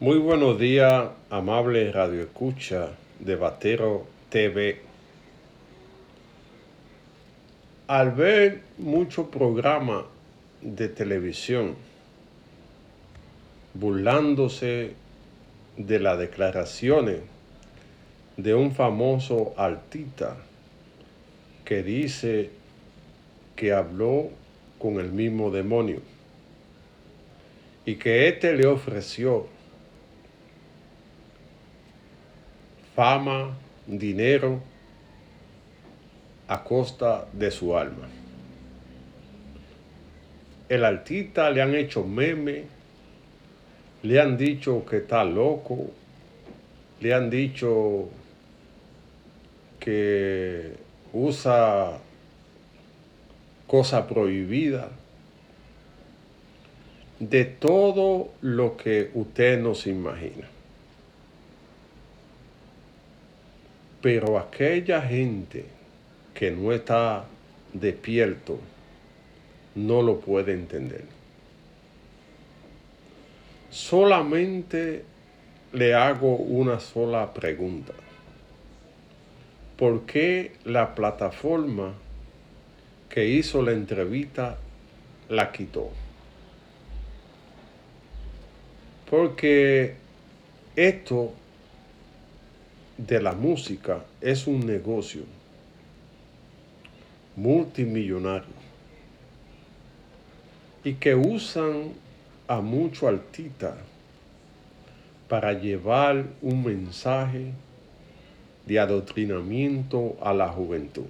Muy buenos días, amable Radio Escucha de Batero TV. Al ver muchos programas de televisión burlándose de las declaraciones de un famoso artista que dice que habló con el mismo demonio y que éste le ofreció fama, dinero, a costa de su alma. El artista le han hecho meme, le han dicho que está loco, le han dicho que usa cosa prohibida, de todo lo que usted nos imagina. Pero aquella gente que no está despierto no lo puede entender. Solamente le hago una sola pregunta. ¿Por qué la plataforma que hizo la entrevista la quitó? Porque esto de la música es un negocio multimillonario y que usan a muchos artistas para llevar un mensaje de adoctrinamiento a la juventud.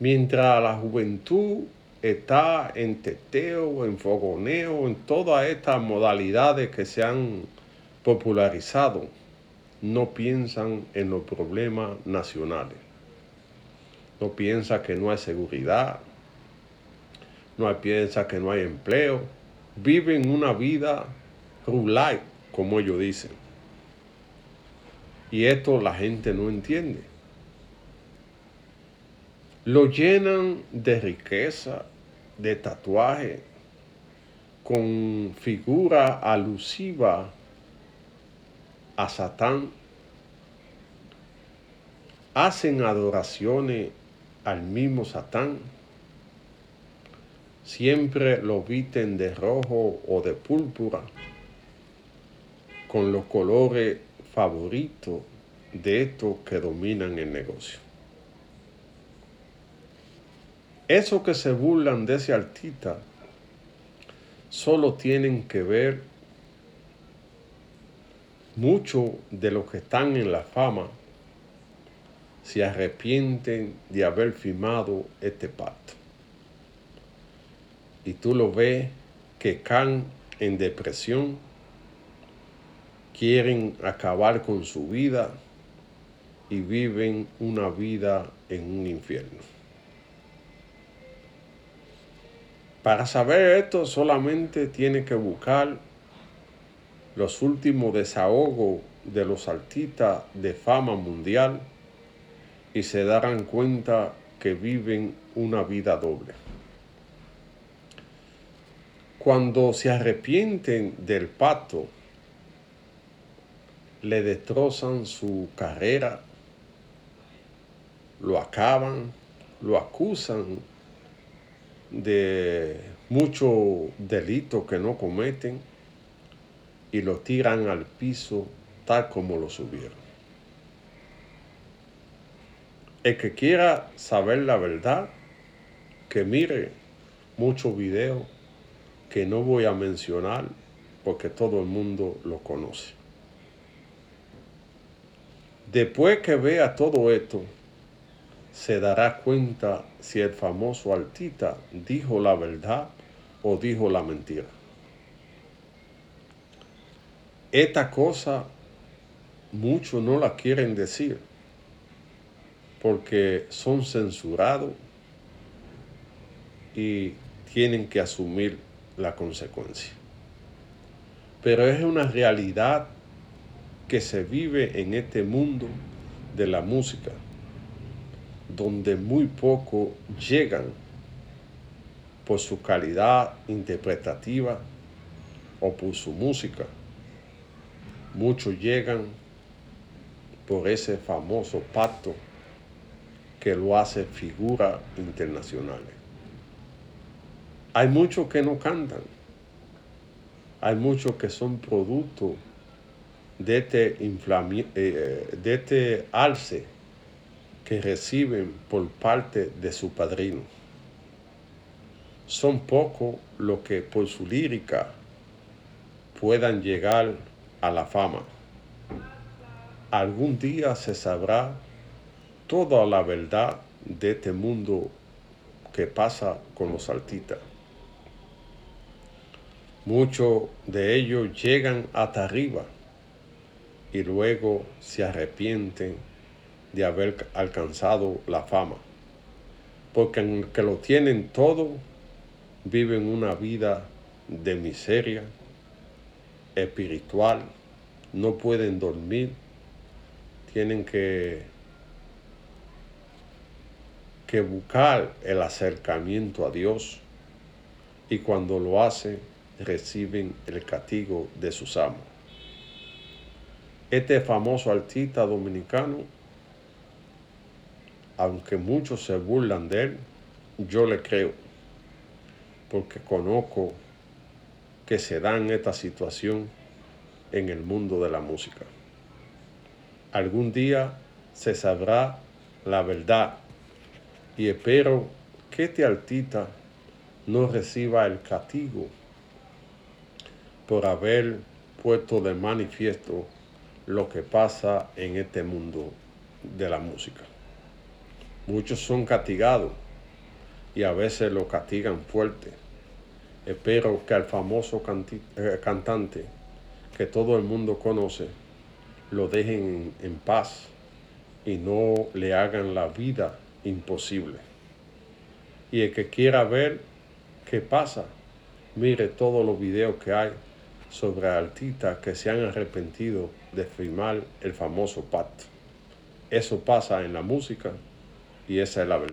Mientras la juventud está en teteo, en fogoneo, en todas estas modalidades que se han popularizado no piensan en los problemas nacionales. No piensa que no hay seguridad, no piensa que no hay empleo. Viven una vida rural, como ellos dicen. Y esto la gente no entiende. Lo llenan de riqueza, de tatuaje, con figura alusiva a Satán, hacen adoraciones al mismo Satán, siempre lo visten de rojo o de púrpura, con los colores favoritos de estos que dominan el negocio. Eso que se burlan de ese artista solo tienen que ver Muchos de los que están en la fama se arrepienten de haber firmado este pacto. Y tú lo ves que caen en depresión, quieren acabar con su vida y viven una vida en un infierno. Para saber esto solamente tiene que buscar los últimos desahogos de los artistas de fama mundial y se darán cuenta que viven una vida doble. Cuando se arrepienten del pacto, le destrozan su carrera, lo acaban, lo acusan de muchos delitos que no cometen y lo tiran al piso tal como lo subieron. El que quiera saber la verdad, que mire muchos videos que no voy a mencionar porque todo el mundo lo conoce. Después que vea todo esto, se dará cuenta si el famoso artista dijo la verdad o dijo la mentira. Esta cosa muchos no la quieren decir porque son censurados y tienen que asumir la consecuencia. Pero es una realidad que se vive en este mundo de la música, donde muy poco llegan por su calidad interpretativa o por su música. Muchos llegan por ese famoso pacto que lo hace figura internacionales. Hay muchos que no cantan. Hay muchos que son producto de este, eh, de este alce que reciben por parte de su padrino. Son pocos los que por su lírica puedan llegar a la fama. Algún día se sabrá toda la verdad de este mundo que pasa con los artistas. Muchos de ellos llegan hasta arriba y luego se arrepienten de haber alcanzado la fama. Porque en que lo tienen todo, viven una vida de miseria espiritual, no pueden dormir, tienen que, que buscar el acercamiento a Dios y cuando lo hacen reciben el castigo de sus amos. Este famoso artista dominicano, aunque muchos se burlan de él, yo le creo, porque conozco que se dan esta situación en el mundo de la música. Algún día se sabrá la verdad y espero que este artista no reciba el castigo por haber puesto de manifiesto lo que pasa en este mundo de la música. Muchos son castigados y a veces lo castigan fuerte. Espero que al famoso eh, cantante que todo el mundo conoce lo dejen en paz y no le hagan la vida imposible. Y el que quiera ver qué pasa, mire todos los videos que hay sobre artistas que se han arrepentido de firmar el famoso pacto. Eso pasa en la música y esa es la verdad.